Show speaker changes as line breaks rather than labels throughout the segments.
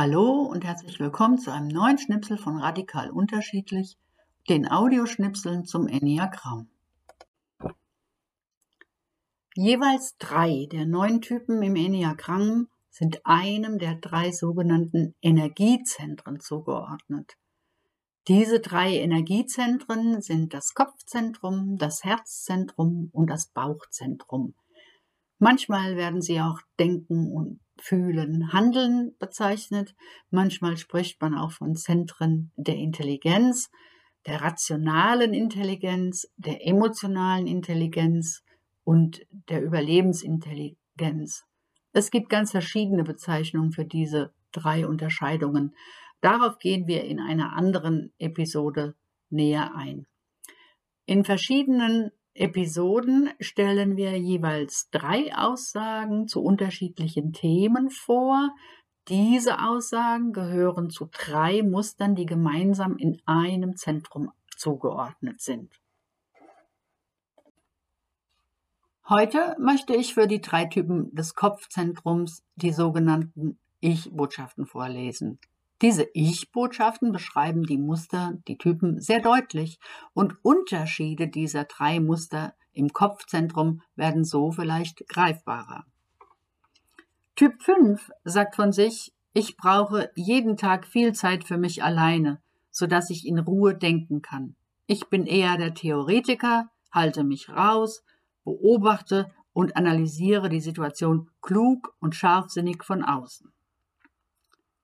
Hallo und herzlich willkommen zu einem neuen Schnipsel von Radikal Unterschiedlich, den Audioschnipseln zum Enneagramm. Jeweils drei der neun Typen im Enneagramm sind einem der drei sogenannten Energiezentren zugeordnet. Diese drei Energiezentren sind das Kopfzentrum, das Herzzentrum und das Bauchzentrum. Manchmal werden sie auch Denken und Fühlen, Handeln bezeichnet. Manchmal spricht man auch von Zentren der Intelligenz, der rationalen Intelligenz, der emotionalen Intelligenz und der Überlebensintelligenz. Es gibt ganz verschiedene Bezeichnungen für diese drei Unterscheidungen. Darauf gehen wir in einer anderen Episode näher ein. In verschiedenen Episoden stellen wir jeweils drei Aussagen zu unterschiedlichen Themen vor. Diese Aussagen gehören zu drei Mustern, die gemeinsam in einem Zentrum zugeordnet sind. Heute möchte ich für die drei Typen des Kopfzentrums die sogenannten Ich-Botschaften vorlesen. Diese Ich-Botschaften beschreiben die Muster, die Typen sehr deutlich und Unterschiede dieser drei Muster im Kopfzentrum werden so vielleicht greifbarer. Typ 5 sagt von sich, ich brauche jeden Tag viel Zeit für mich alleine, sodass ich in Ruhe denken kann. Ich bin eher der Theoretiker, halte mich raus, beobachte und analysiere die Situation klug und scharfsinnig von außen.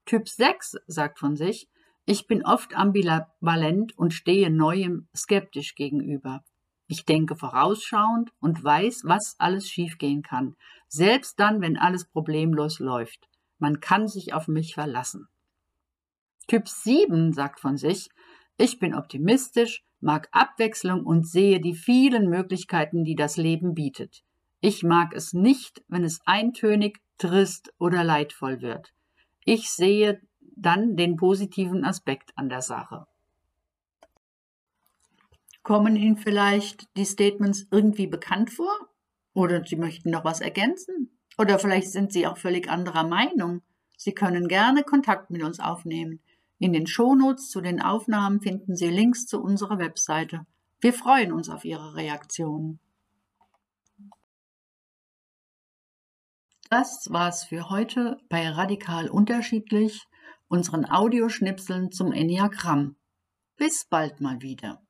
Typ 6 sagt von sich, ich bin oft ambivalent und stehe Neuem skeptisch gegenüber. Ich denke vorausschauend und weiß, was alles schiefgehen kann, selbst dann, wenn alles problemlos läuft. Man kann sich auf mich verlassen. Typ 7 sagt von sich, ich bin optimistisch, mag Abwechslung und sehe die vielen Möglichkeiten, die das Leben bietet. Ich mag es nicht, wenn es eintönig, trist oder leidvoll wird. Ich sehe dann den positiven Aspekt an der Sache. Kommen Ihnen vielleicht die Statements irgendwie bekannt vor? Oder Sie möchten noch was ergänzen? Oder vielleicht sind Sie auch völlig anderer Meinung. Sie können gerne Kontakt mit uns aufnehmen. In den Shownotes zu den Aufnahmen finden Sie Links zu unserer Webseite. Wir freuen uns auf Ihre Reaktionen. Das war's für heute bei Radikal Unterschiedlich, unseren Audioschnipseln zum Enneagramm. Bis bald mal wieder.